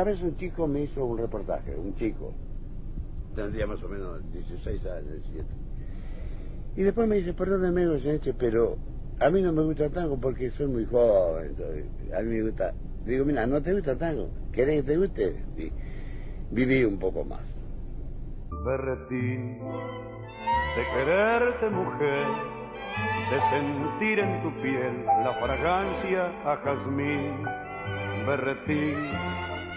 Una vez un chico me hizo un reportaje, un chico, tendría más o menos 16 años, 17. Y después me dice, perdóneme, pero a mí no me gusta tango porque soy muy joven. A mí me gusta. Digo, mira, no te gusta tango. ¿Querés que te guste? Y viví un poco más. Berretín, de quererte mujer, de sentir en tu piel la fragancia a jazmín. Berretín,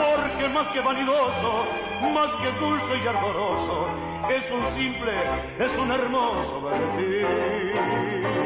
porque más que vanidoso, más que dulce y ardoroso, es un simple, es un hermoso berretín.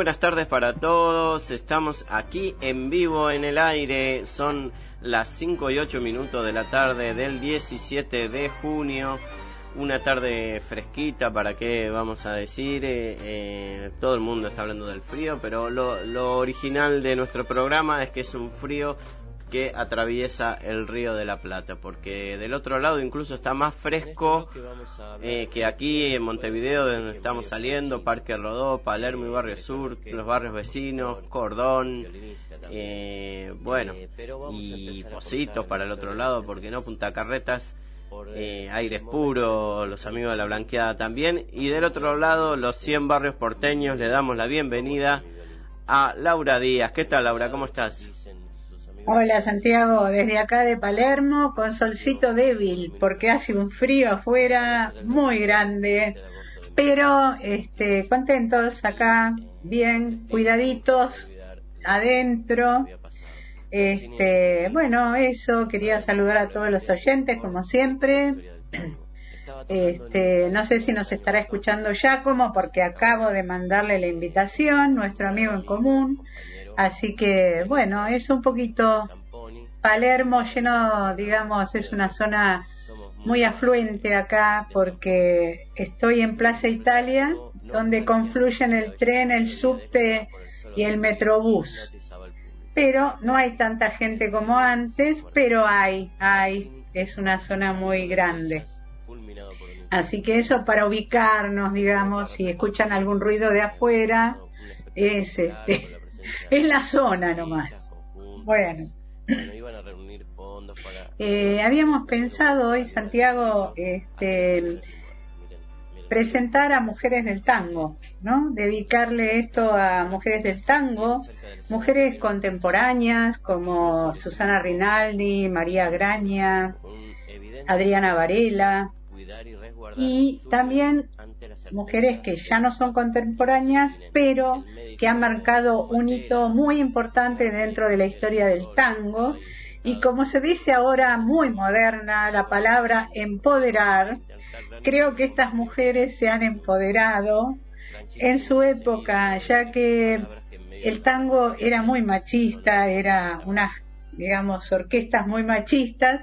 Buenas tardes para todos. Estamos aquí en vivo en el aire. Son las 5 y 8 minutos de la tarde del 17 de junio. Una tarde fresquita, ¿para qué vamos a decir? Eh, eh, todo el mundo está hablando del frío, pero lo, lo original de nuestro programa es que es un frío que atraviesa el río de la Plata, porque del otro lado incluso está más fresco eh, que aquí en Montevideo, de donde estamos saliendo, Parque Rodó, Palermo y Barrio Sur, los barrios vecinos, Cordón, eh, bueno, y Positos para el otro lado, porque no, Punta Carretas. Eh, aires puros, los amigos de la Blanqueada también. Y del otro lado, los 100 barrios porteños, le damos la bienvenida a Laura Díaz. ¿Qué tal, Laura? ¿Cómo estás? Hola Santiago, desde acá de Palermo con solcito débil porque hace un frío afuera muy grande, pero este contentos acá, bien cuidaditos adentro. Este, bueno, eso quería saludar a todos los oyentes como siempre. Este, no sé si nos estará escuchando ya como porque acabo de mandarle la invitación, nuestro amigo en común. Así que, bueno, es un poquito Palermo lleno, digamos, es una zona muy afluente acá porque estoy en Plaza Italia, donde confluyen el tren, el subte y el metrobús. Pero no hay tanta gente como antes, pero hay, hay, es una zona muy grande. Así que eso para ubicarnos, digamos, si escuchan algún ruido de afuera, es este es la zona nomás. Bueno. iban a reunir fondos Eh, habíamos pensado hoy, Santiago, este, presentar a mujeres del tango, ¿no? Dedicarle esto a mujeres del tango, mujeres contemporáneas como Susana Rinaldi, María Graña, Adriana Varela, y también mujeres que ya no son contemporáneas, pero que han marcado un hito muy importante dentro de la historia del tango. Y como se dice ahora muy moderna, la palabra empoderar, creo que estas mujeres se han empoderado en su época, ya que el tango era muy machista, era unas, digamos, orquestas muy machistas,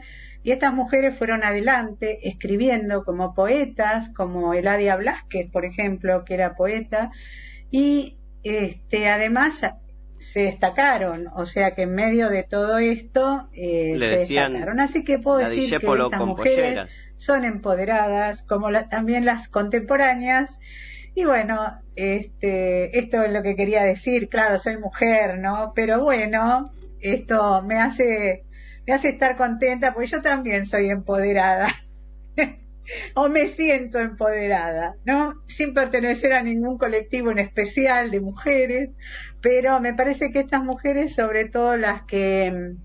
y estas mujeres fueron adelante escribiendo como poetas, como Eladia Blasquez, por ejemplo, que era poeta, y este, además se destacaron, o sea que en medio de todo esto eh, se destacaron. Así que puedo decir que estas mujeres son empoderadas, como también las contemporáneas. Y bueno, este, esto es lo que quería decir. Claro, soy mujer, ¿no? Pero bueno, esto me hace me hace estar contenta porque yo también soy empoderada. o me siento empoderada, ¿no? Sin pertenecer a ningún colectivo en especial de mujeres, pero me parece que estas mujeres, sobre todo las que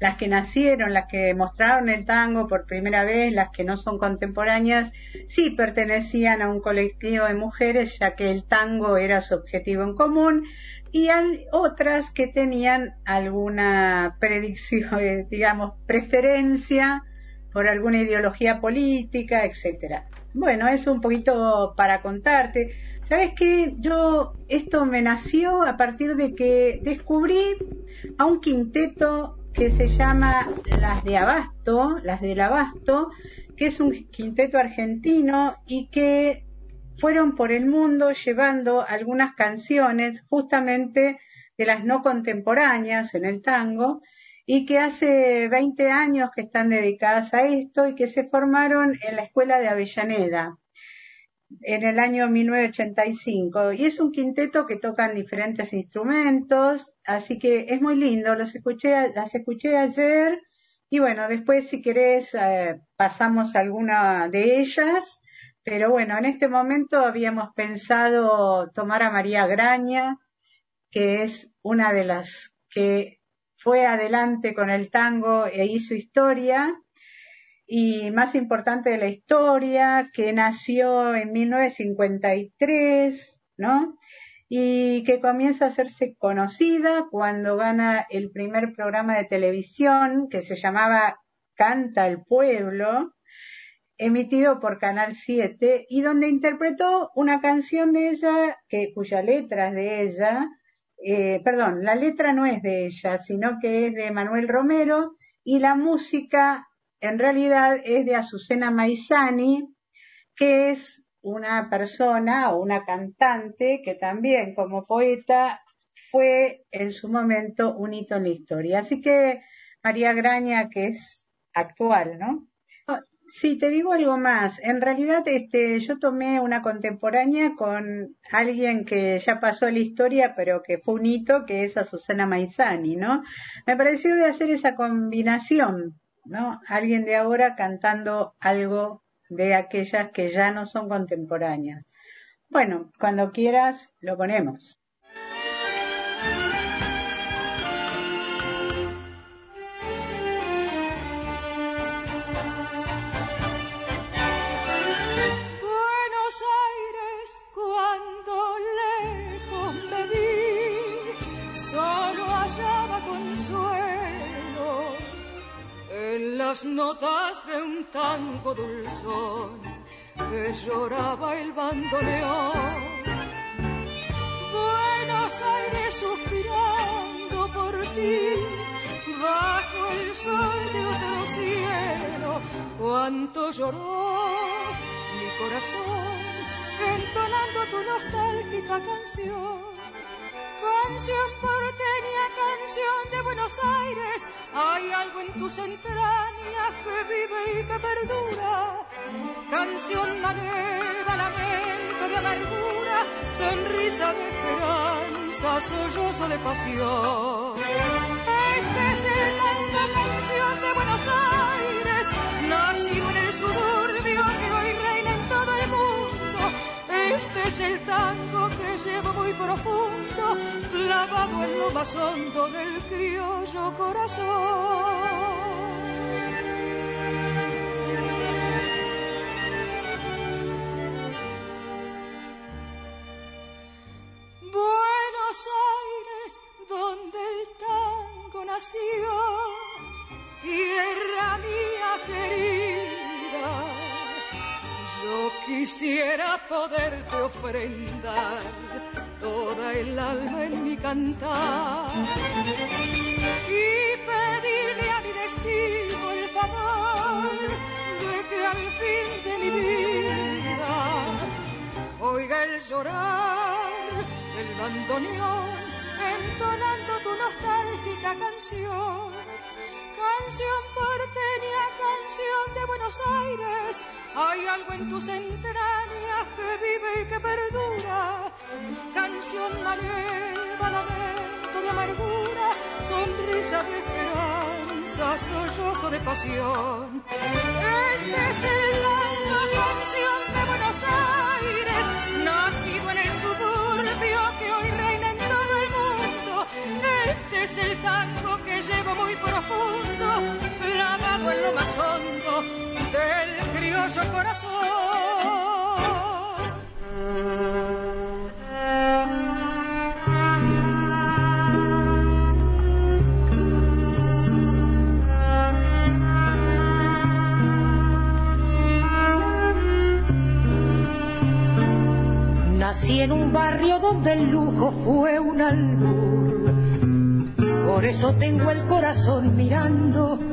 las que nacieron, las que mostraron el tango por primera vez, las que no son contemporáneas, sí pertenecían a un colectivo de mujeres, ya que el tango era su objetivo en común, y hay otras que tenían alguna predicción, eh, digamos, preferencia por alguna ideología política, etcétera. Bueno, eso un poquito para contarte. ¿Sabes qué? Yo, esto me nació a partir de que descubrí a un quinteto que se llama Las de Abasto, Las del Abasto, que es un quinteto argentino y que fueron por el mundo llevando algunas canciones justamente de las no contemporáneas en el tango y que hace 20 años que están dedicadas a esto y que se formaron en la escuela de Avellaneda en el año 1985 y es un quinteto que tocan diferentes instrumentos así que es muy lindo. Los escuché las escuché ayer y bueno después si querés eh, pasamos alguna de ellas pero bueno, en este momento habíamos pensado tomar a María Graña, que es una de las que fue adelante con el tango e hizo historia, y más importante de la historia, que nació en 1953, ¿no? Y que comienza a hacerse conocida cuando gana el primer programa de televisión que se llamaba Canta el Pueblo, emitido por Canal 7 y donde interpretó una canción de ella que cuya letra es de ella, eh, perdón, la letra no es de ella, sino que es de Manuel Romero y la música en realidad es de Azucena Maizani, que es una persona o una cantante que también como poeta fue en su momento un hito en la historia. Así que María Graña, que es actual, ¿no? Sí, te digo algo más. En realidad, este, yo tomé una contemporánea con alguien que ya pasó la historia, pero que fue un hito, que es a Susana Maizani, ¿no? Me pareció de hacer esa combinación, ¿no? Alguien de ahora cantando algo de aquellas que ya no son contemporáneas. Bueno, cuando quieras, lo ponemos. Las notas de un tango dulzón que lloraba el bandoneón. Buenos Aires suspirando por ti, bajo el sol de otro cielo, cuánto lloró mi corazón, entonando tu nostálgica canción Canción porteña, canción de Buenos Aires, hay algo en tus entrañas que vive y que perdura. Canción maneva, lamento de amargura, sonrisa de esperanza, sollozo de pasión. Este es el canto, canción de Buenos Aires, nacido en el suburbio que hoy reina en todo el mundo. Este es el tango llevo muy profundo, clavado en lo más hondo del criollo corazón. Quisiera poderte ofrendar toda el alma en mi cantar y pedirle a mi destino el favor de que al fin de mi vida oiga el llorar del bandoneón entonando tu nostálgica canción. Canción porteña, canción de Buenos Aires, hay algo en tus entrañas que vive y que perdura. Canción maleva, lamento de amargura, sonrisa de esperanza, sollozo de pasión. Este es el la canción de Buenos Aires, nacido en el suburbio que hoy reina en todo el mundo. Este es el tango que llevo muy profundo, clavado en lo más hondo del criollo corazón. Nací en un barrio donde el lujo fue un albur. Por eso tengo el corazón mirando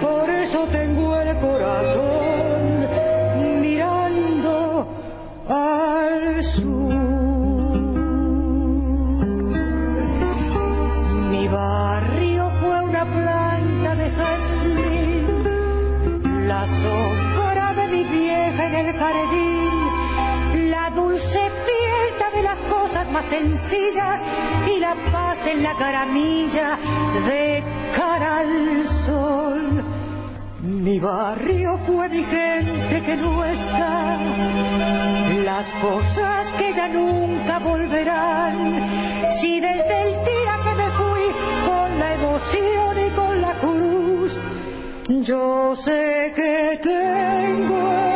por eso tengo el corazón mirando al sur. Mi barrio fue una planta de jazmín, la sombra de mi vieja en el jardín la dulce fiesta de las cosas más sencillas y la paz en la caramilla de cara al sol. Mi barrio fue mi gente que no está, las cosas que ya nunca volverán. Si desde el día que me fui con la emoción y con la cruz, yo sé que tengo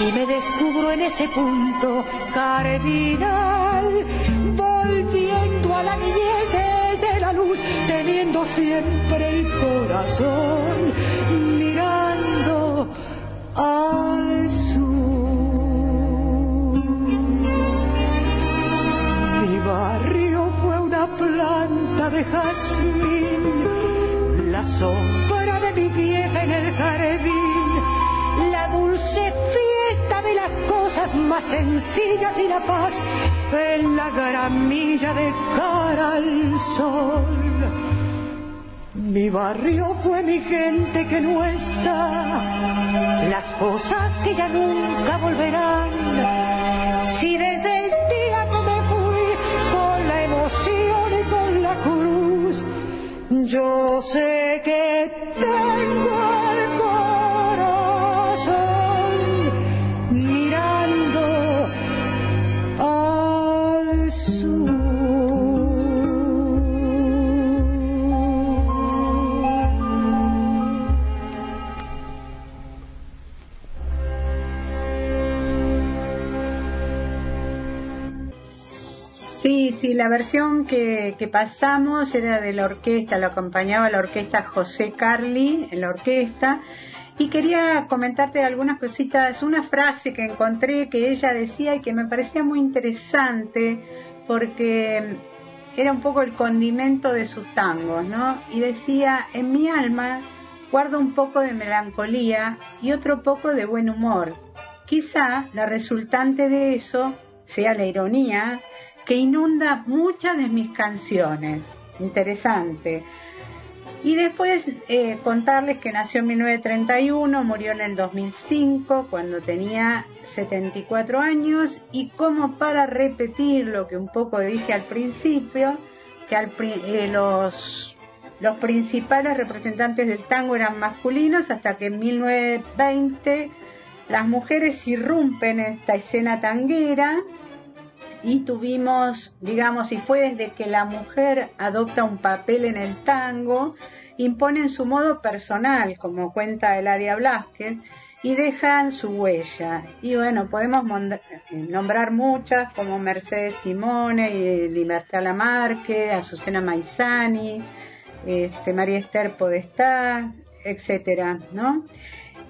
y me descubro en ese punto cardinal, volviendo a la niñez desde la luz, teniendo siempre el corazón mirando al sur. Mi barrio fue una planta de jazmín, la sombra de mi vieja en el jardín, la dulce fiesta las cosas más sencillas y la paz en la gramilla de cara al sol. Mi barrio fue mi gente que no está, las cosas que ya nunca volverán. Si desde el día que me fui con la emoción y con la cruz, yo sé que Sí, la versión que, que, pasamos era de la orquesta, lo acompañaba la orquesta José Carli en la orquesta. Y quería comentarte algunas cositas, una frase que encontré que ella decía y que me parecía muy interesante porque era un poco el condimento de sus tangos, ¿no? Y decía, en mi alma guardo un poco de melancolía y otro poco de buen humor. Quizá la resultante de eso sea la ironía que inunda muchas de mis canciones. Interesante. Y después eh, contarles que nació en 1931, murió en el 2005 cuando tenía 74 años y como para repetir lo que un poco dije al principio, que eh, los, los principales representantes del tango eran masculinos hasta que en 1920 las mujeres irrumpen en esta escena tanguera y tuvimos, digamos, y fue desde que la mujer adopta un papel en el tango, imponen su modo personal, como cuenta Eladia Blasquez, y dejan su huella. Y bueno, podemos nombrar muchas como Mercedes Simone, y Libertad Lamarque, Azucena Maizani, este, María Esther Podestá, etcétera, ¿no?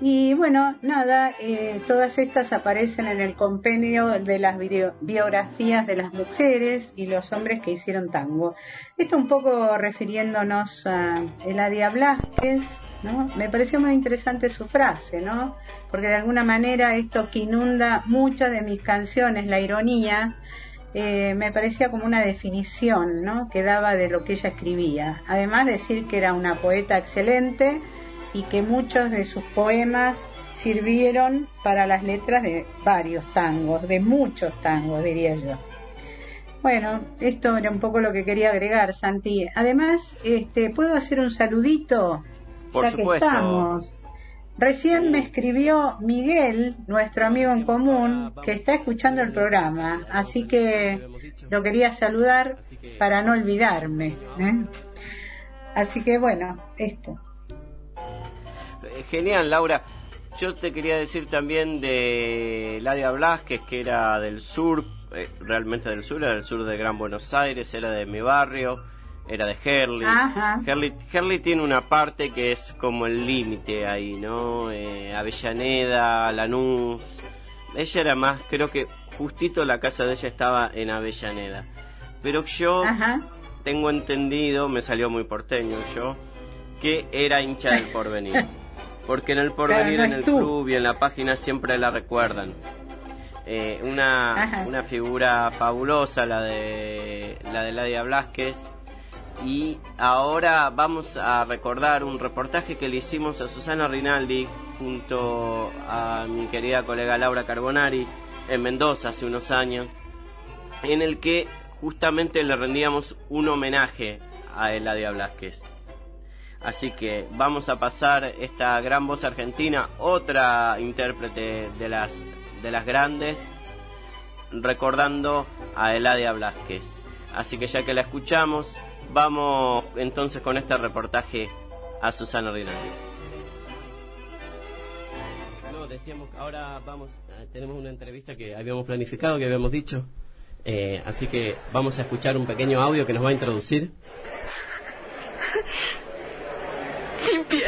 Y bueno, nada, eh, todas estas aparecen en el compendio de las biografías de las mujeres y los hombres que hicieron tango. Esto un poco refiriéndonos a Eladia Blasquez, ¿no? Me pareció muy interesante su frase, ¿no? Porque de alguna manera esto que inunda muchas de mis canciones, la ironía, eh, me parecía como una definición, ¿no? Que daba de lo que ella escribía. Además decir que era una poeta excelente, y que muchos de sus poemas sirvieron para las letras de varios tangos, de muchos tangos, diría yo. Bueno, esto era un poco lo que quería agregar, Santi. Además, este, ¿puedo hacer un saludito? ya que estamos. Recién me escribió Miguel, nuestro amigo en común, que está escuchando el programa, así que lo quería saludar para no olvidarme. ¿eh? Así que bueno, esto. Eh, genial, Laura. Yo te quería decir también de Ladia Blasquez, que era del sur, eh, realmente del sur, era del sur de Gran Buenos Aires, era de mi barrio, era de Herley. Herley, tiene una parte que es como el límite ahí, ¿no? Eh, Avellaneda, Lanús. Ella era más, creo que justito la casa de ella estaba en Avellaneda. Pero yo tengo entendido, me salió muy porteño yo, que era hincha del porvenir. Porque en el porvenir, en el club y en la página siempre la recuerdan. Eh, una, una figura fabulosa, la de la de Ladia Blasquez. Y ahora vamos a recordar un reportaje que le hicimos a Susana Rinaldi junto a mi querida colega Laura Carbonari en Mendoza hace unos años, en el que justamente le rendíamos un homenaje a Eladia Blasquez. Así que vamos a pasar esta gran voz argentina, otra intérprete de las, de las grandes, recordando a Eladia Blasquez. Así que ya que la escuchamos, vamos entonces con este reportaje a Susana Rinaldi. No, decíamos que ahora vamos, eh, tenemos una entrevista que habíamos planificado, que habíamos dicho. Eh, así que vamos a escuchar un pequeño audio que nos va a introducir. Ya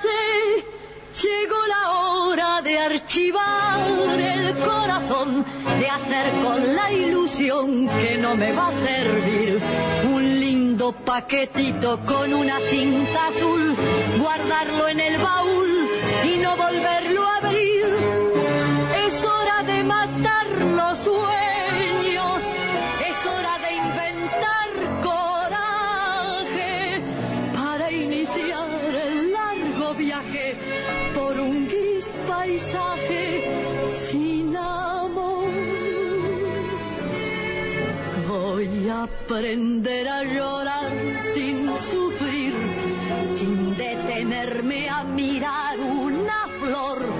sé, llegó la hora de archivar el corazón, de hacer con la ilusión que no me va a servir. Un lindo paquetito con una cinta azul, guardarlo en el baúl y no volverlo a abrir. Es hora de matar los sueños, es hora de inventar coraje para iniciar el largo viaje por un gris paisaje sin amor. Voy a aprender a llorar sin sufrir, sin detenerme a mirar flor,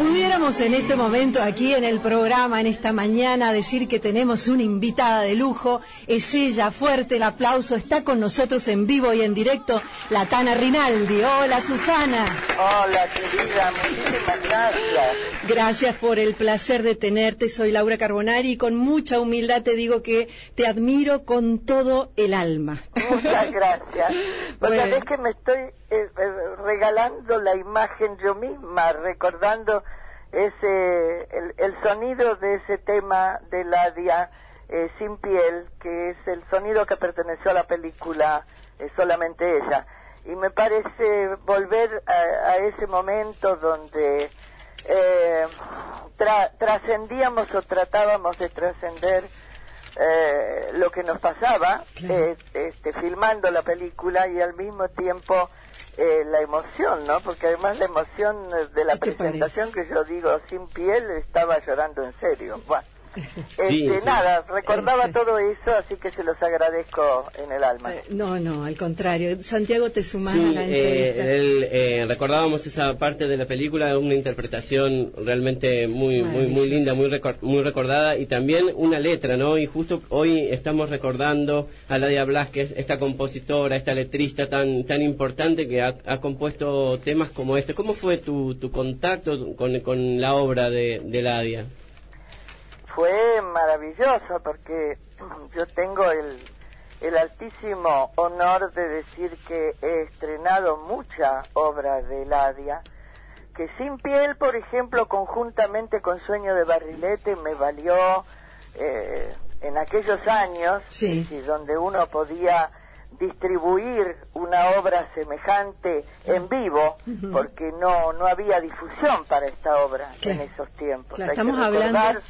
pudiéramos en este momento aquí en el programa, en esta mañana, decir que tenemos una invitada de lujo, es ella, fuerte el aplauso, está con nosotros en vivo y en directo, la Tana Rinaldi. Hola Susana. Hola querida, muchísimas gracias. Gracias por el placer de tenerte, soy Laura Carbonari y con mucha humildad te digo que te admiro con todo el alma. Muchas gracias. Porque bueno. que me estoy eh, eh, regalando la imagen yo misma, recordando ese el, el, sonido de ese tema de Ladia eh, sin piel, que es el sonido que perteneció a la película eh, solamente ella. Y me parece volver a, a ese momento donde eh, tra trascendíamos o tratábamos de trascender eh, lo que nos pasaba, eh, este, filmando la película y al mismo tiempo eh, la emoción, ¿no? Porque además la emoción de la presentación que yo digo sin piel estaba llorando en serio. Bueno. Este, Nada, recordaba todo eso, así que se los agradezco en el alma. Eh, no, no, al contrario. Santiago te sumaba sí, la eh, eh, recordábamos esa parte de la película, una interpretación realmente muy, muy, muy linda, muy, muy recordada y también una letra, ¿no? Y justo hoy estamos recordando a Ladia Blasquez, esta compositora, esta letrista tan, tan importante que ha, compuesto temas como este. ¿Cómo fue tu, tu contacto con, con la obra de, de Ladia? Fue maravilloso porque yo tengo el, el altísimo honor de decir que he estrenado mucha obra de Ladia, que Sin Piel, por ejemplo, conjuntamente con Sueño de Barrilete, me valió eh, en aquellos años, donde uno podía distribuir una obra semejante en vivo, porque no no había difusión para esta obra en esos tiempos. estamos hablando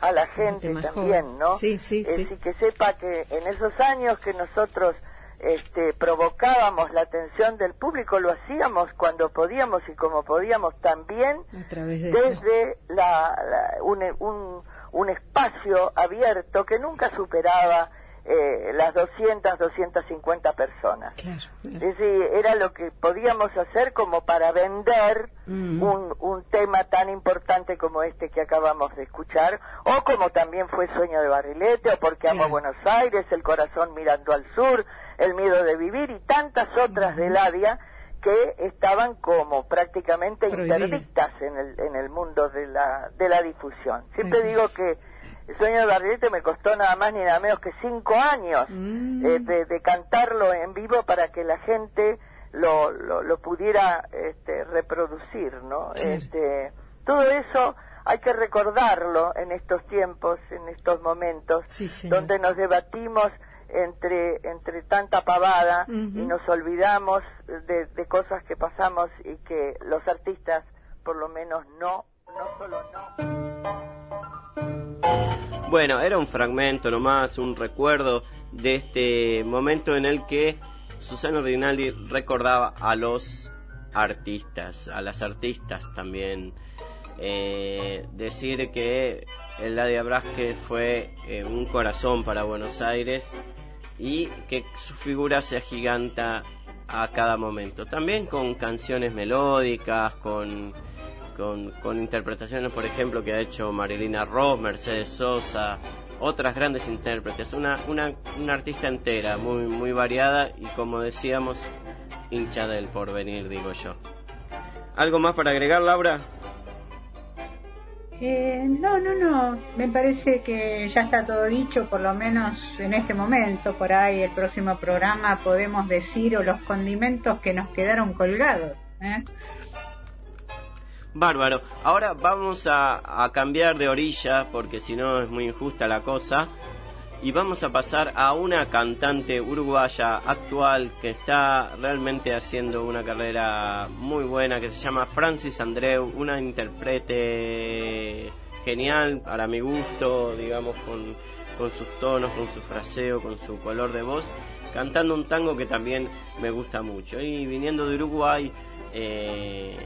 a la gente también, ¿no? Sí, sí, sí. que sepa que en esos años que nosotros este, provocábamos la atención del público, lo hacíamos cuando podíamos y como podíamos también desde la, un, un, un espacio abierto que nunca superaba eh, las 200, 250 personas. Es decir, era lo que podíamos hacer como para vender mm. un, un tema tan importante como este que acabamos de escuchar, o como también fue Sueño de Barrilete, o Porque amo Buenos Aires, El corazón mirando al sur, El miedo de vivir y tantas otras de Ladia que estaban como prácticamente interdictas en el, en el mundo de la, de la difusión. Siempre digo que el sueño de Barrilete me costó nada más ni nada menos que cinco años mm. eh, de, cantarlo en vivo para que la gente lo, lo, pudiera este, reproducir, ¿no? Este, todo eso hay que recordarlo en estos tiempos, en estos momentos, donde nos debatimos entre, entre tanta pavada y nos olvidamos de, de cosas que pasamos y que los artistas, por lo menos, no, no solo no. Bueno, era un fragmento nomás, un recuerdo de este momento en el que Susana Rinaldi recordaba a los artistas, a las artistas también. Eh, decir que el Ladia Brasque fue eh, un corazón para Buenos Aires y que su figura se agiganta a cada momento. También con canciones melódicas, con con, interpretaciones, por ejemplo, que ha hecho Marilina Ross, Mercedes Sosa, otras grandes intérpretes, una, una, una artista entera, muy, muy variada y como decíamos, hincha del porvenir, digo yo. ¿Algo más para agregar, Laura? Eh, no, no, no. Me parece que ya está todo dicho, por lo menos en este momento. Por ahí, el próximo programa podemos decir o los condimentos que nos quedaron colgados. ¿eh? Bárbaro. Ahora vamos a, cambiar de orilla porque si no es muy injusta la cosa. Y vamos a pasar a una cantante uruguaya actual que está realmente haciendo una carrera muy buena que se llama Francis Andreu, una intérprete genial para mi gusto, digamos, con, con sus tonos, con su fraseo, con su color de voz, cantando un tango que también me gusta mucho. Y viniendo de Uruguay, eh,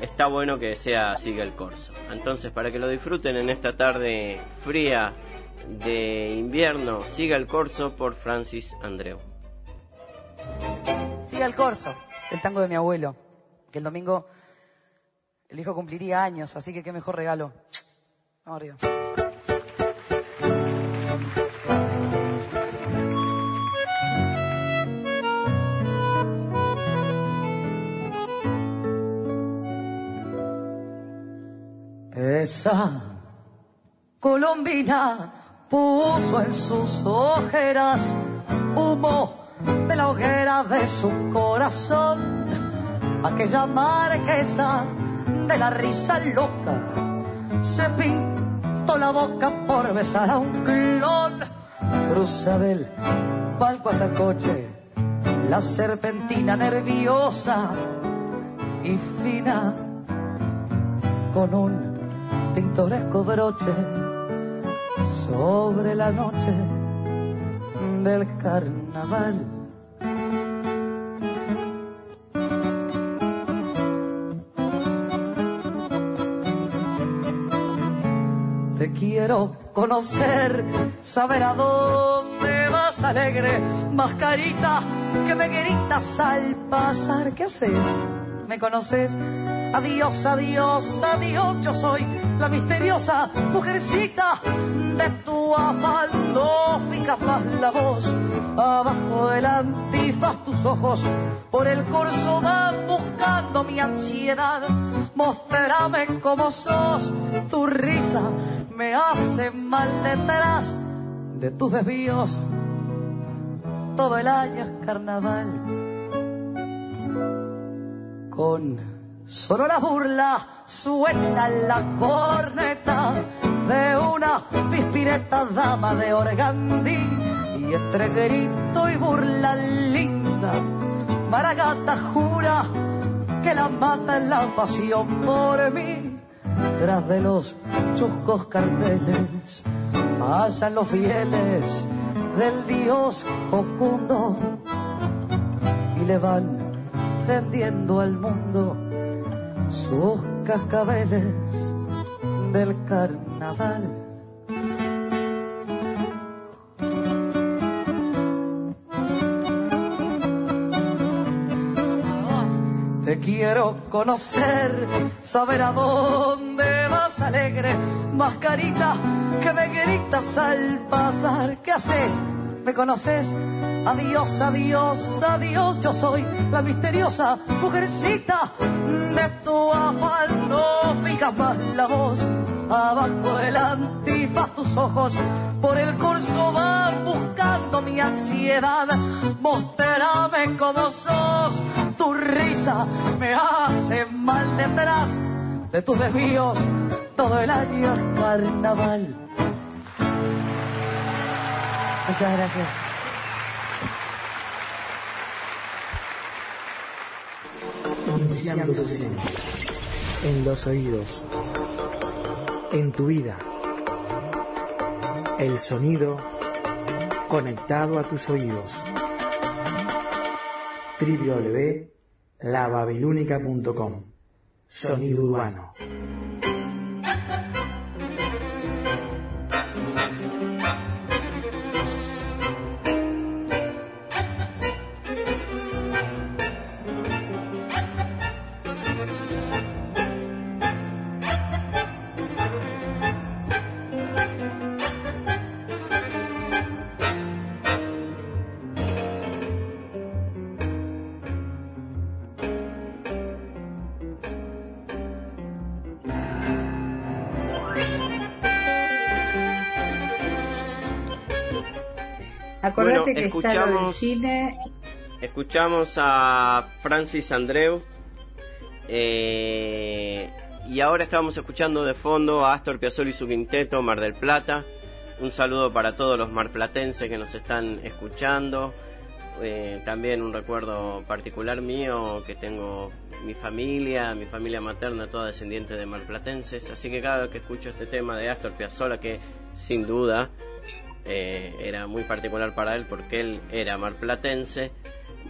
está bueno que sea Siga el Corso. Entonces, para que lo disfruten en esta tarde fría de invierno, Siga el Corso por Francis Andreu. Siga el Corso, el tango de mi abuelo, que el domingo El hijo cumpliría años, así que qué mejor regalo. Vamos arriba. Esa colombina puso en sus ojeras humo de la hoguera de su corazón, aquella marquesa de la risa loca, se pintó la boca por besar a un clon, cruza del palco hasta coche, la serpentina nerviosa y fina, con un pintoresco broche sobre la noche del carnaval. Te quiero conocer, saber a dónde vas alegre, mascarita que me gritas al pasar. ¿Qué haces? ¿Me conoces? Adiós, adiós, adiós, yo soy la misteriosa mujercita de tu afán. No fijas más la voz, abajo del antifaz tus ojos, por el corso van buscando mi ansiedad. Mostrame cómo sos, tu risa me hace mal detrás de tus desvíos. Todo el año es carnaval. Con Sonora burla suena la corneta de una pispireta dama de organdí. Y entre grito y burla linda Maragata jura que la mata en la pasión por mí. Tras de los chuscos carteles pasan los fieles del dios ocundo y le van prendiendo al mundo sus cascabeles del carnaval. Te quiero conocer, saber a dónde vas alegre, mascarita que me gritas al pasar. ¿Qué haces? ¿Me conoces? Adiós, adiós, adiós, yo soy la misteriosa mujercita de tu afán. No fijas más la voz, abajo del antifaz tus ojos, por el curso van buscando mi ansiedad. Mostrame cómo sos, tu risa me hace mal detrás de tus desvíos. Todo el año es carnaval. Muchas gracias. En los oídos. En tu vida. El sonido conectado a tus oídos. www.lababilúnica.com Sonido urbano. Escuchamos- cine. Escuchamos a Francis Andreu. eh, y ahora estábamos escuchando de fondo a Astor Piazzolla y su quinteto, Mar del Plata. Un saludo para todos los marplatenses que nos están escuchando. Eh, también un recuerdo particular mío que tengo mi familia, mi familia materna, toda descendiente de marplatenses. Así que cada vez que escucho este tema de Astor Piazzolla, que sin duda eh, era muy particular para él porque él era marplatense,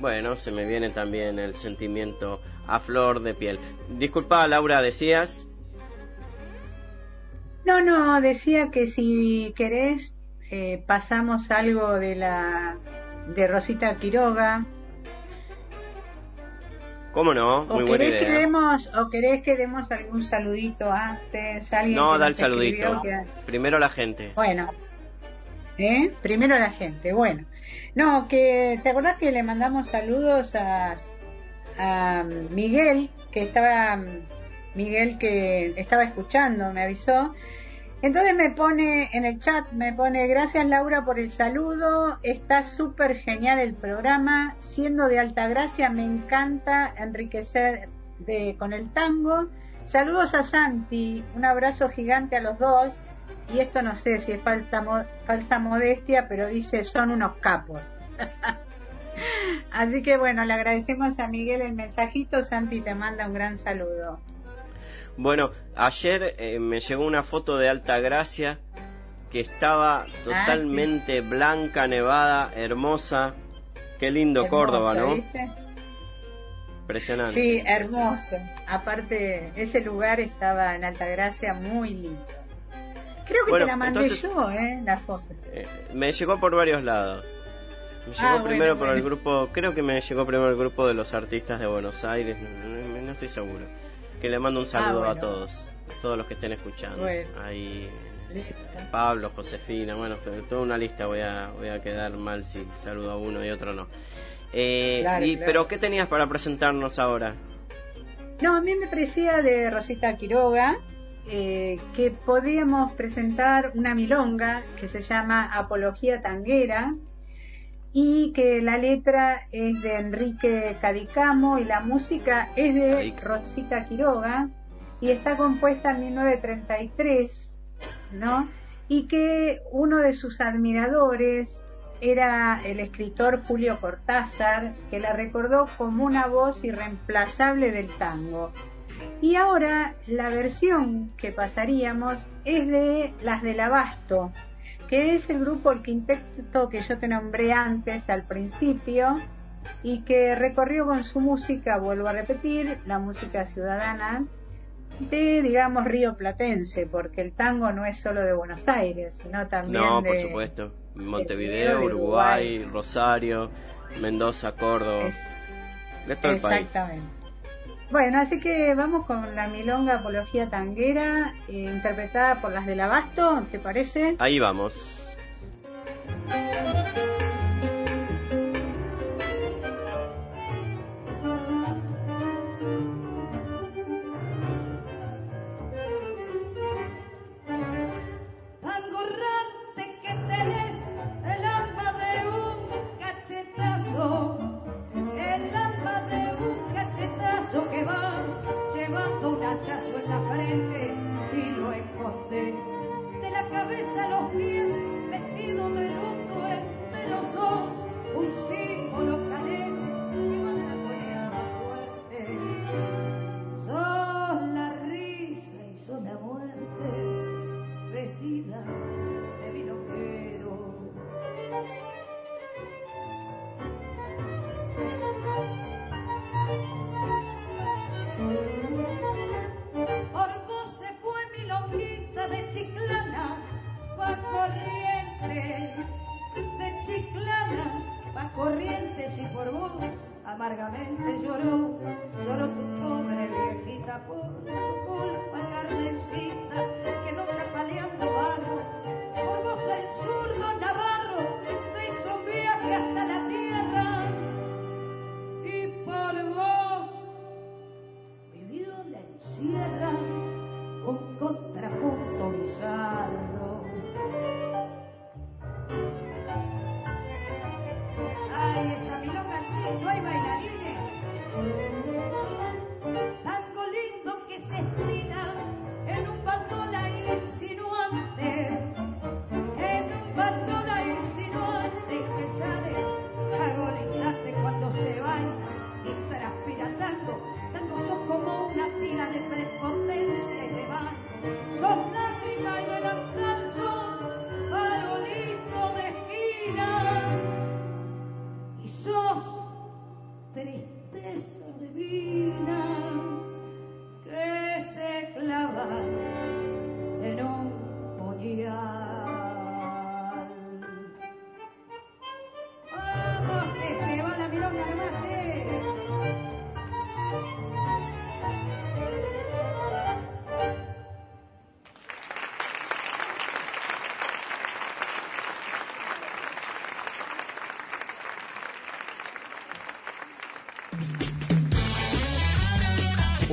bueno, se me viene también el sentimiento a flor de piel. Disculpa, Laura, decías. No, no, decía que si querés eh, pasamos algo de la de Rosita Quiroga. ¿Cómo no? Muy ¿O buena querés, que idea. demos, ¿O querés que demos algún saludito antes? ¿Alguien No, da el saludito. que- Primero la gente. Bueno, ¿eh? primero la gente, bueno. No, que te acordás que le mandamos saludos a, a Miguel, que estaba, Miguel que estaba escuchando, me avisó. Entonces me pone en el chat, me pone, gracias Laura por el saludo, está súper genial el programa, siendo de alta gracia, me encanta enriquecer de, con el tango. Saludos a Santi, un abrazo gigante a los dos y esto no sé si es falsa, mo- falsa modestia, pero dice son unos capos. Así que bueno, le agradecemos a Miguel el mensajito, Santi te manda un gran saludo. Bueno, ayer eh, me llegó una foto de Alta Gracia que estaba totalmente blanca, nevada, hermosa. Qué lindo Hermoso, Córdoba, ¿no? ¿viste? Impresionante. Sí, hermoso. Aparte, ese lugar estaba en Altagracia muy lindo. Creo que Bueno, te la mandé entonces- yo, ¿eh? La foto. Eh, me llegó por varios lados. Me llegó Ah, bueno, primero por el grupo, creo que me llegó primero el grupo de los artistas de Buenos Aires, no, estoy seguro. Que le mando un saludo Ah, a bueno. todos, a todos los que estén escuchando. Bueno. Ahí. Pablo, Josefina, bueno, toda una lista voy a voy a quedar mal si saludo a uno y otro no. Eh, Claro, y, claro. Pero ¿qué tenías para presentarnos ahora? No, a mí me parecía de Rosita Quiroga eh, que podríamos presentar una milonga que se llama Apología Tanguera y que la letra es de Enrique Cadicamo y la música es de. Rosita Quiroga y está compuesta en 1933, ¿no? Y que uno de sus admiradores era el escritor Julio Cortázar, que la recordó como una voz irreemplazable del tango. Y ahora la versión que pasaríamos es de las del Abasto, que es el grupo, el quinteto que yo te nombré antes al principio, y que recorrió con su música, vuelvo a repetir, la música ciudadana de, digamos, Río Platense, porque el tango no es solo de Buenos Aires, sino también No, de... por supuesto. de Montevideo, Uruguay. Uruguay, Rosario, Mendoza, Córdoba. Es- de todo el país. Exactamente. Bueno, así que vamos con la milonga Apología Tanguera, eh, interpretada por las del Abasto, ¿te parece? Ahí vamos. Un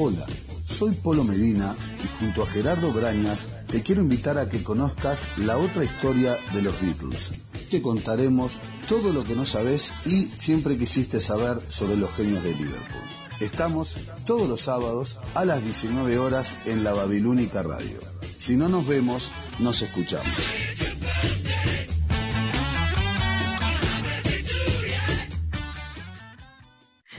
Hola, soy Polo Medina y junto a Gerardo Brañas te quiero invitar a que conozcas la otra historia de los Beatles. Te contaremos todo lo que no sabes y siempre quisiste saber sobre los genios de Liverpool. Estamos todos los sábados a las 19 horas en la Babilónica Radio. Si no nos vemos, nos escuchamos.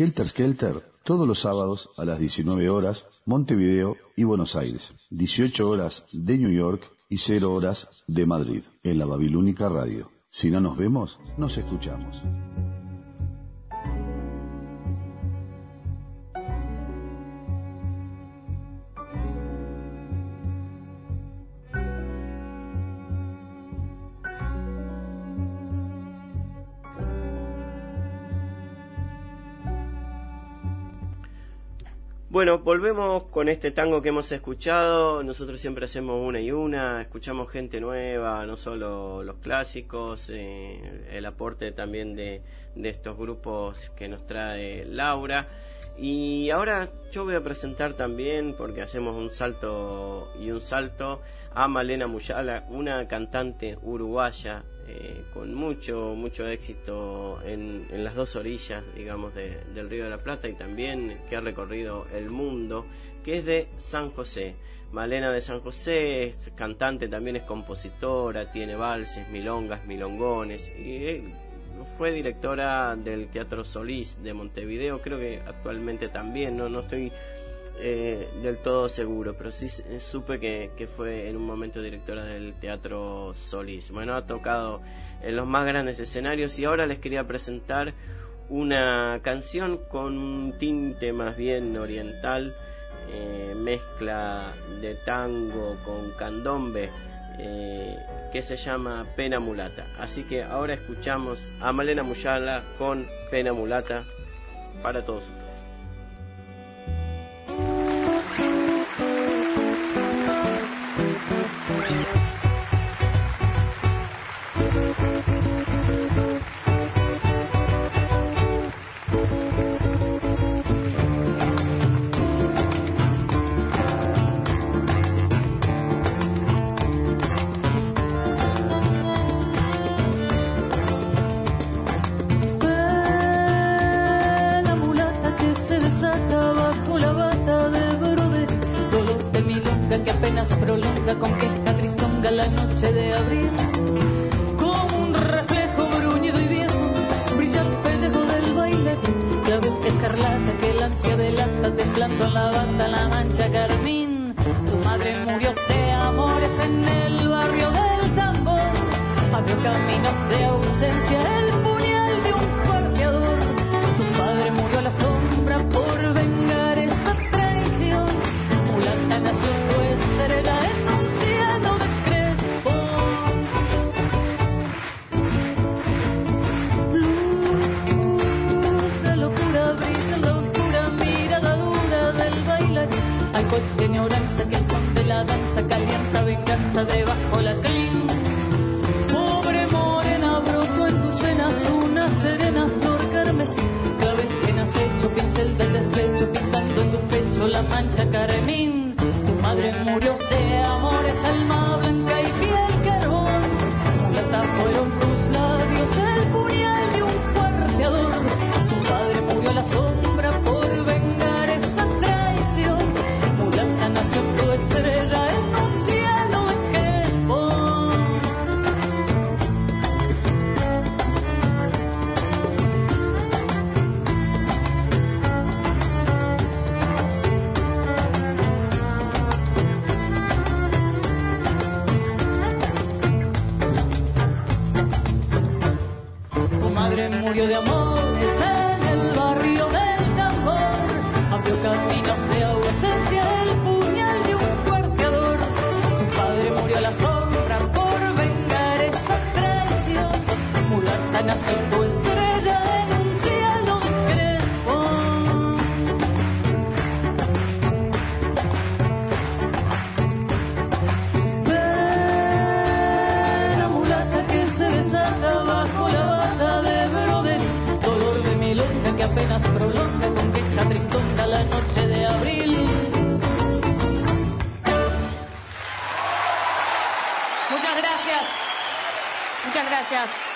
Helter Skelter, todos los sábados a las 19 horas, Montevideo y Buenos Aires, 18 horas de New York y 0 horas de Madrid, en la Babilónica Radio. Si no nos vemos, nos escuchamos. Bueno, volvemos con este tango que hemos escuchado. Nosotros siempre hacemos una y una, escuchamos gente nueva, no solo los clásicos, eh, el aporte también de, de estos grupos que nos trae Laura. Y ahora yo voy a presentar también, porque hacemos un salto y un salto, a Malena Muyala, una cantante uruguaya eh, con mucho, mucho éxito en, las dos orillas, digamos, del Río de la Plata y también que ha recorrido el mundo, que es de San José. Malena de San José es cantante, también es compositora, tiene valses, milongas, milongones y eh, fue directora del Teatro Solís de Montevideo, creo que actualmente también, no, no estoy eh, del todo seguro, pero sí supe que, fue en un momento directora del Teatro Solís. Bueno, ha tocado en los más grandes escenarios y ahora les quería presentar una canción con un tinte más bien oriental, eh, mezcla de tango con candombe. Eh, que se llama Pena Mulata. Así que ahora escuchamos a Malena Muyala con Pena Mulata para todos prolonga Muchas gracias.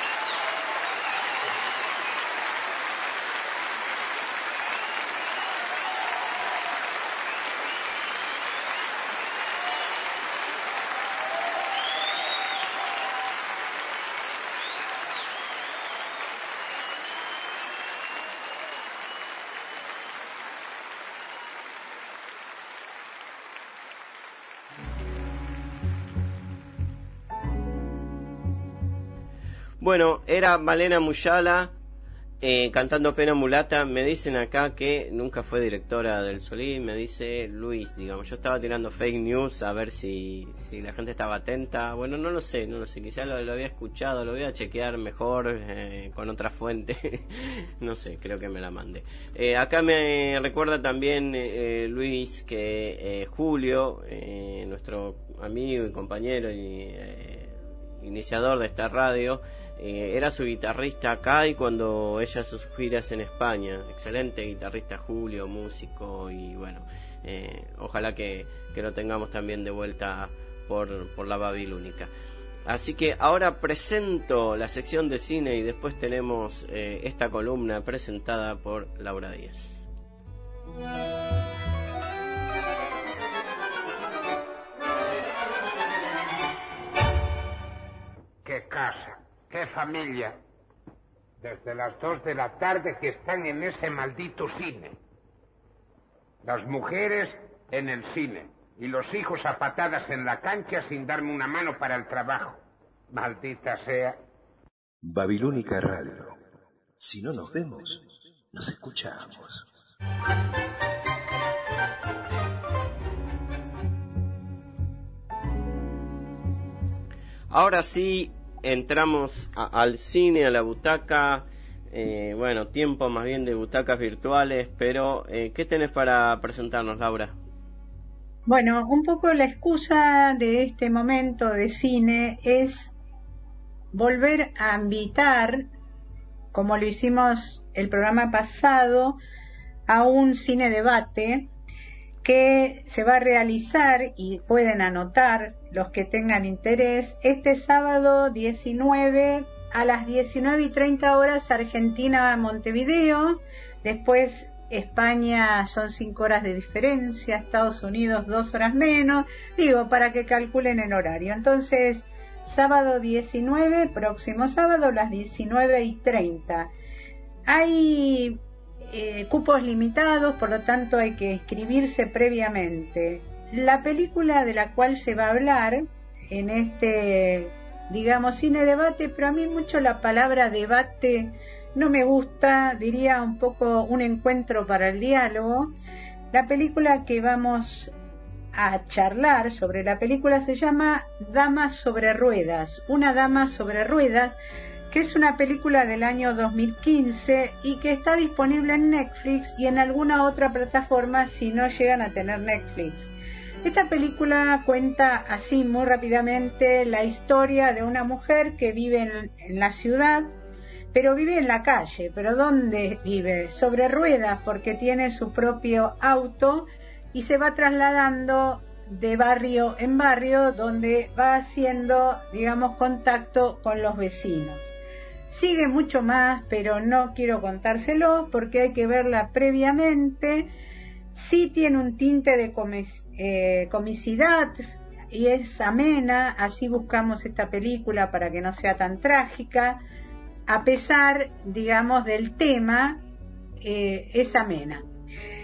Bueno, era Malena Muyala eh, cantando Pena Mulata. Me dicen acá que nunca fue directora del Solí. Me dice Luis, digamos. Yo estaba tirando fake news a ver si, si la gente estaba atenta. Bueno, no lo sé, no lo sé. Quizás lo, había escuchado, lo voy a chequear mejor eh, con otra fuente. no sé, creo que me la mandé. Eh, acá me recuerda también Luis que Julio, nuestro amigo y compañero y iniciador de esta radio, eh, era su guitarrista acá y cuando ella sus giras en España. Excelente guitarrista Julio, músico y bueno, eh, ojalá que, que, lo tengamos también de vuelta por, por la Babilónica. Así que ahora presento la sección de cine y después tenemos eh, esta columna presentada por Laura Díaz. ¿Qué casa? qué familia. Desde las dos de la tarde que están en ese maldito cine. Las mujeres en el cine y los hijos a patadas en la cancha sin darme una mano para el trabajo. Maldita sea. Babilónica Radio. Si no nos vemos, nos escuchamos. Ahora sí, entramos al cine, a la butaca. Eh, bueno, tiempo más bien de butacas virtuales, pero eh, ¿qué tenés para presentarnos, Laura? Bueno, un poco la excusa de este momento de cine es volver a invitar, como lo hicimos el programa pasado, a un cine debate que se va a realizar y pueden anotar los que tengan interés. Este sábado 19 a las 19 y 30 horas Argentina Montevideo. Después España son 5 horas de diferencia Estados Unidos 2 horas menos. Digo para que calculen el horario. Entonces sábado 19 próximo sábado las 19 y 30 hay eh, cupos limitados, por lo tanto hay que inscribirse previamente. La película de la cual se va a hablar en este, digamos, cine debate, pero a mí mucho la palabra debate no me gusta, diría un poco un encuentro para el diálogo. La película que vamos a charlar sobre la película se llama Damas sobre Ruedas, una dama sobre ruedas que es una película del año 2015 y que está disponible en Netflix y en alguna otra plataforma si no llegan a tener Netflix. Esta película cuenta así muy rápidamente la historia de una mujer que vive en, la ciudad, pero vive en la calle. ¿Pero dónde vive? Sobre ruedas porque tiene su propio auto y se va trasladando de barrio en barrio donde va haciendo, digamos, contacto con los vecinos. Sigue mucho más, pero no quiero contárselo porque hay que verla previamente. Sí tiene un tinte de eh, comicidad y es amena, así buscamos esta película para que no sea tan trágica. A pesar, digamos, del tema, eh, es amena.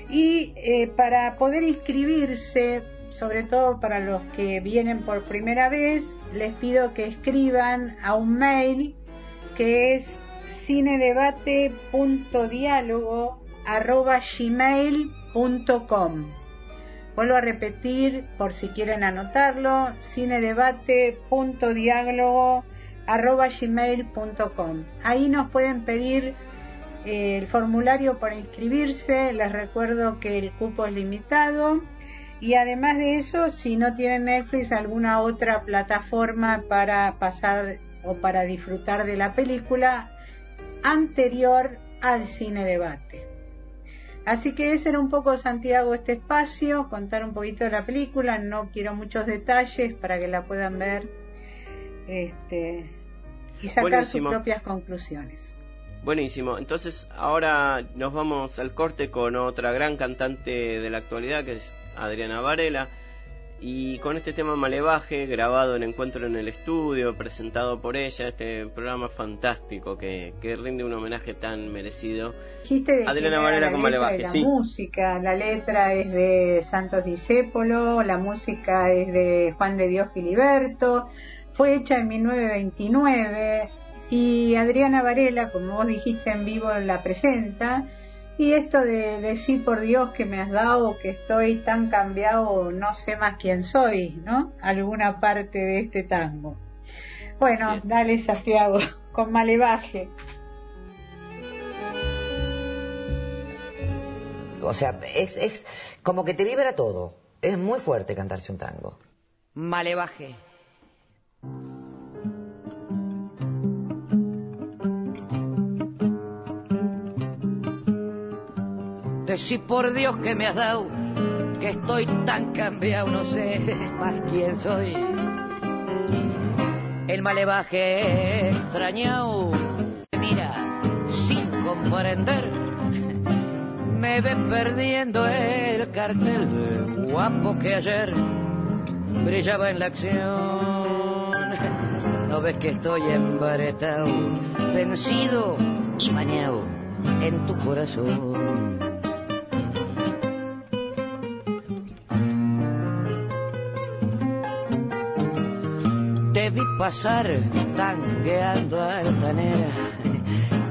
Y eh, para poder inscribirse, sobre todo para los que vienen por primera vez, les pido que escriban a un mail que es cinedebate.diálogo.gmail.com Vuelvo a repetir por si quieren anotarlo, cinedebate.diálogo.gmail.com Ahí nos pueden pedir eh, el formulario para inscribirse, les recuerdo que el cupo es limitado y además de eso, si no tienen Netflix, alguna otra plataforma para pasar o para disfrutar de la película anterior al cine debate. Así que ese era un poco Santiago este espacio, contar un poquito de la película, no quiero muchos detalles para que la puedan ver este, y sacar sus propias conclusiones. Buenísimo, entonces ahora nos vamos al corte con otra gran cantante de la actualidad que es Adriana Varela y con este tema Malevaje, grabado en Encuentro en el Estudio, presentado por ella, este programa fantástico que, que rinde un homenaje tan merecido. Adriana Varela con Malevaje, la música, la letra es de Santos Discépolo, la música es de Juan de Dios Filiberto, fue hecha en 1929 y Adriana Varela, como vos dijiste en vivo, la presenta y esto de decir por Dios que me has dado, que estoy tan cambiado, no sé más quién soy, ¿no? Alguna parte de este tango. Bueno, dale Santiago, con malevaje. O sea, es, es como que te libera todo. Es muy fuerte cantarse un tango. Malevaje. Si por Dios que me has dado, que estoy tan cambiado, no sé más quién soy. El malevaje extrañado mira sin comprender, me ve perdiendo el cartel guapo que ayer brillaba en la acción. No ves que estoy embaretado, vencido y mañado en tu corazón. Vi pasar tangueando altanera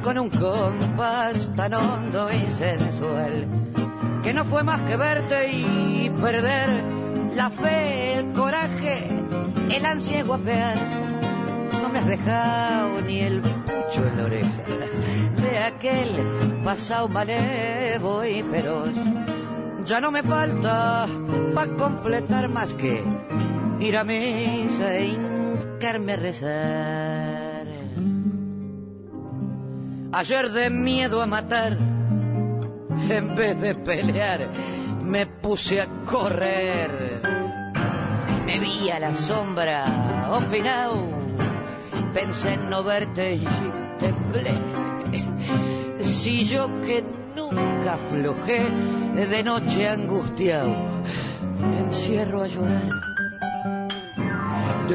con un compás tan hondo y sensual que no fue más que verte y perder la fe, el coraje, el ansia guapear. No me has dejado ni el pucho en la oreja de aquel pasado malevo y feroz. Ya no me falta para completar más que ir a misa e a rezar. Ayer de miedo a matar, en vez de pelear, me puse a correr. Me vi a la sombra, oh final, pensé en no verte y temblé. Si yo que nunca aflojé, de noche angustiado, me encierro a llorar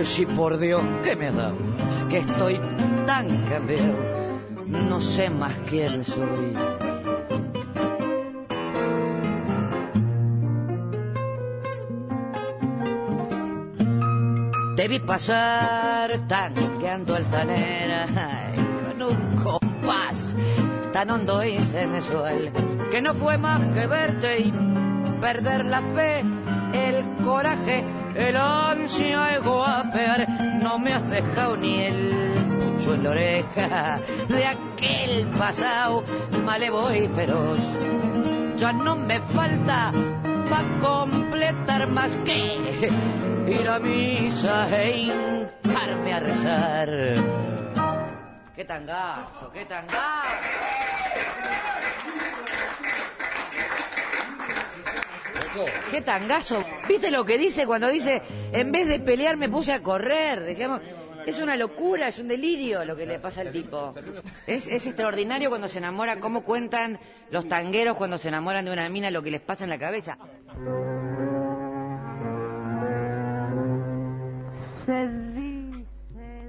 si por Dios que me da, que estoy tan cambiado, no sé más quién soy. Te vi pasar tanqueando altanera con un compás tan hondo y sensual que no fue más que verte y perder la fe, el coraje el ansia de guapear, no me has dejado ni el pucho en la oreja de aquel pasado malevo y feroz. Ya no me falta para completar más que ir a misa e hincarme a rezar. ¡Qué tangazo, qué tangazo! Qué tangazo. ¿Viste lo que dice cuando dice, en vez de pelear me puse a correr? Decíamos, es una locura, es un delirio lo que le pasa al tipo. Es, es extraordinario cuando se enamora, cómo cuentan los tangueros cuando se enamoran de una mina lo que les pasa en la cabeza.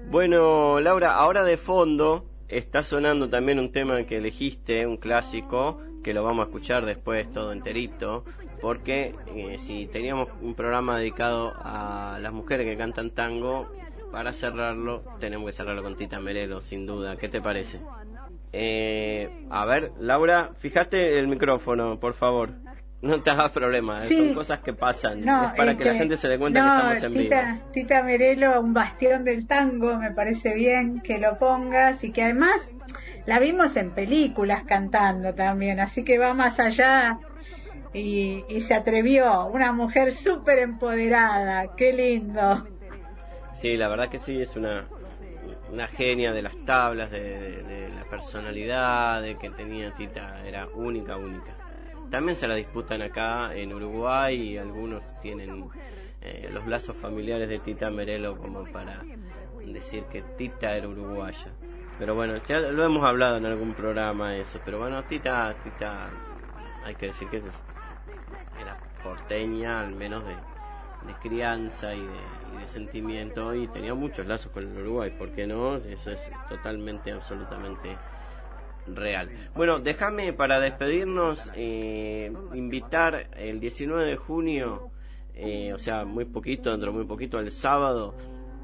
Bueno, Laura, ahora de fondo está sonando también un tema que elegiste, un clásico, que lo vamos a escuchar después todo enterito, porque eh, si teníamos un programa dedicado a las mujeres que cantan tango, para cerrarlo tenemos que cerrarlo con Tita Merelo, sin duda. ¿Qué te parece? Eh, a ver, Laura, fíjate el micrófono, por favor. No te hagas problema, eh, son cosas que pasan. es para que la gente se dé cuenta que estamos en Tita, vivo. Tita Merelo, un bastión del tango, me parece bien que lo pongas y que además la vimos en películas cantando también, así que va más allá y, se atrevió, una mujer súper empoderada, qué lindo. Sí, la verdad que sí, es una, una genia de las tablas, de, la personalidad de que tenía Tita, era única, única. también se la disputan acá en Uruguay y algunos tienen eh, los lazos familiares de Tita Merelo como para decir que Tita era uruguaya. Pero bueno, ya lo hemos hablado en algún programa eso, pero bueno, Tita, Tita, hay que decir que era porteña, al menos de, crianza y de, sentimiento, y tenía muchos lazos con el Uruguay, ¿por qué no? Eso es totalmente, absolutamente real. Bueno, déjame para despedirnos eh, invitar el 19 de junio, eh, o sea, muy poquito, dentro de muy poquito, el sábado,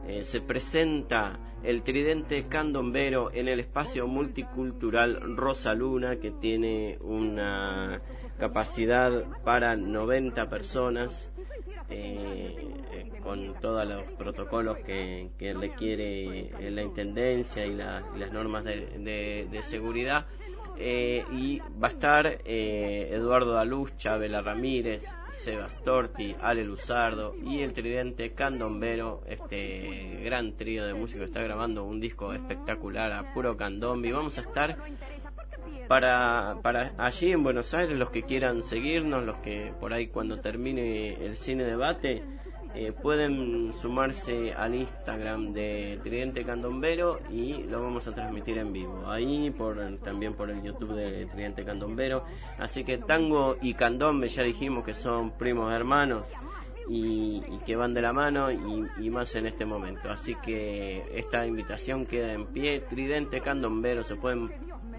eh, se presenta el tridente candombero en el espacio multicultural Rosa Luna, que tiene una capacidad para 90 personas, eh, con todos los protocolos que, requiere la Intendencia y, las normas de seguridad. Eh, y va a estar eh, Eduardo Daluz, Chabela Ramírez, Sebas Torti, Ale Luzardo y el tridente Candombero, este gran trío de músicos está grabando un disco espectacular a puro candombe y vamos a estar para, para allí en Buenos Aires los que quieran seguirnos, los que por ahí cuando termine el cine debate eh, pueden sumarse al Instagram de Tridente Candombero y lo vamos a transmitir en vivo. Ahí por, también por el YouTube de Tridente Candombero. Así que tango y candombe ya dijimos que son primos hermanos. Y, que van de la mano y, más en este momento. Así que esta invitación queda en pie. Tridente Candombero se pueden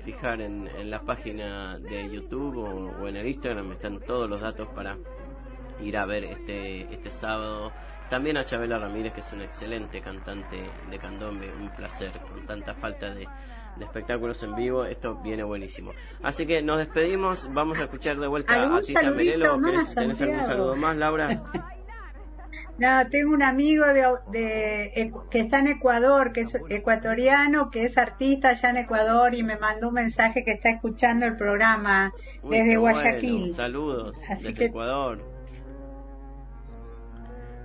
fijar en, la página de YouTube o en el Instagram. Están todos los datos para ir a ver este, este sábado. También a Chabela Ramírez, que es un excelente cantante de candombe, un placer, con tanta falta de, espectáculos en vivo, esto viene buenísimo. Así que nos despedimos, vamos a escuchar de vuelta a Tita Merelo. ¿Tenés algún saludo más, Laura? No, tengo un amigo de, que está en Ecuador, que es ecuatoriano, que es artista allá en Ecuador y me mandó un mensaje que está escuchando el programa desde Guayaquil. saludos desde Ecuador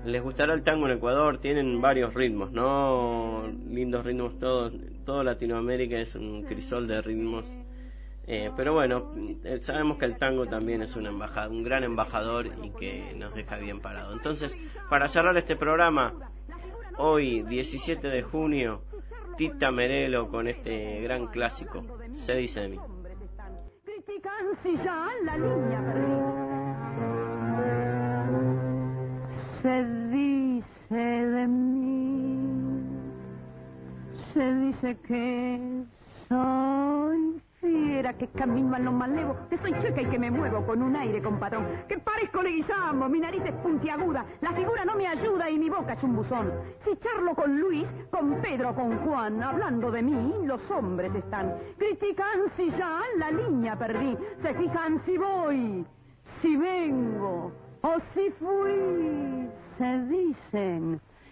les gustará el tango en Ecuador, tienen varios ritmos, ¿no? Lindos ritmos todos, todo Latinoamérica es un crisol de ritmos. Eh, pero bueno, eh, sabemos que el tango también es un, embajador, un gran embajador y que nos deja bien parado. Entonces, para cerrar este programa, hoy 17 de junio, Tita Merelo con este gran clásico, Se dice de mí. Se dice de mí, se dice que soy que camino a lo malevo, que soy checa y que me muevo con un aire compadrón, que parezco leguizamo, mi nariz es puntiaguda, la figura no me ayuda y mi boca es un buzón. Si charlo con Luis, con Pedro, con Juan, hablando de mí, los hombres están. Critican si ya la línea perdí, se fijan si voy, si vengo o si fui, se dicen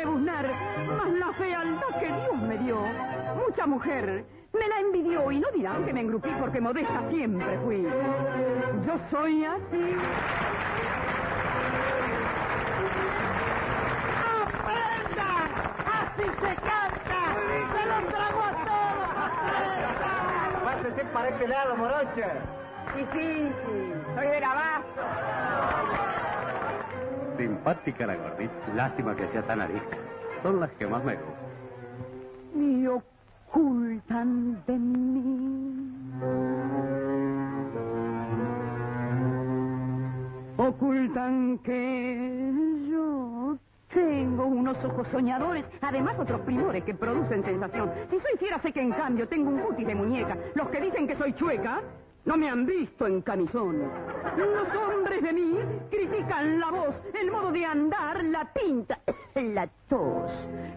rebuznar, mas la fealdad que Dios me dio, mucha mujer me la envidió y no dirán que me engrupí porque modesta siempre fui. Yo soy así. ¡Aprenda! ¡Así se canta! ¡Se los trago a todos! Pásese para este lado, morocha. Difícil, soy de abasto. Simpática la gordita. Lástima que sea tan arisca. Son las que más me gustan. Mío ocultan de mí. Ocultan que yo tengo unos ojos soñadores, además otros primores que producen sensación. Si soy fiera sé que en cambio tengo un cutis de muñeca. Los que dicen que soy chueca no me han visto en camisón. Los hombres de mí critican la voz, el modo de andar, la pinta, la tos.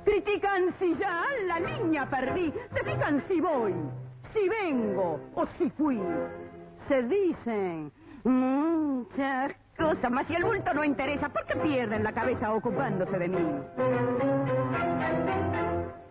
Critican si ya la línea perdí. Se fijan si voy, si vengo o si fui. Se dicen Muchas cosas, más si el bulto no interesa, ¿por qué pierden la cabeza ocupándose de mí?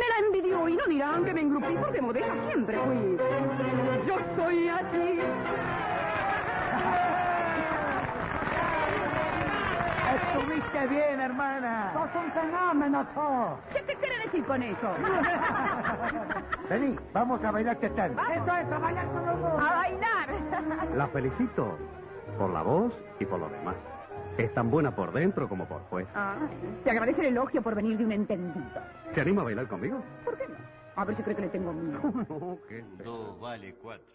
me la envidió y no dirán que me engrupí porque modesta siempre fui. Yo soy así. Estuviste bien, hermana. Sos un fenómeno, ¿Qué te quiere decir con eso? Vení, vamos a bailar, ¿qué tal? Eso es, a bailar con los dos. A bailar. La felicito por la voz y por lo demás. Es tan buena por dentro como por fuera. Ah, te agradece el elogio por venir de un entendido. ¿Se anima a bailar conmigo? ¿Por qué no? A ver si cree que le tengo miedo. No, ¿qué? Dos vale cuatro.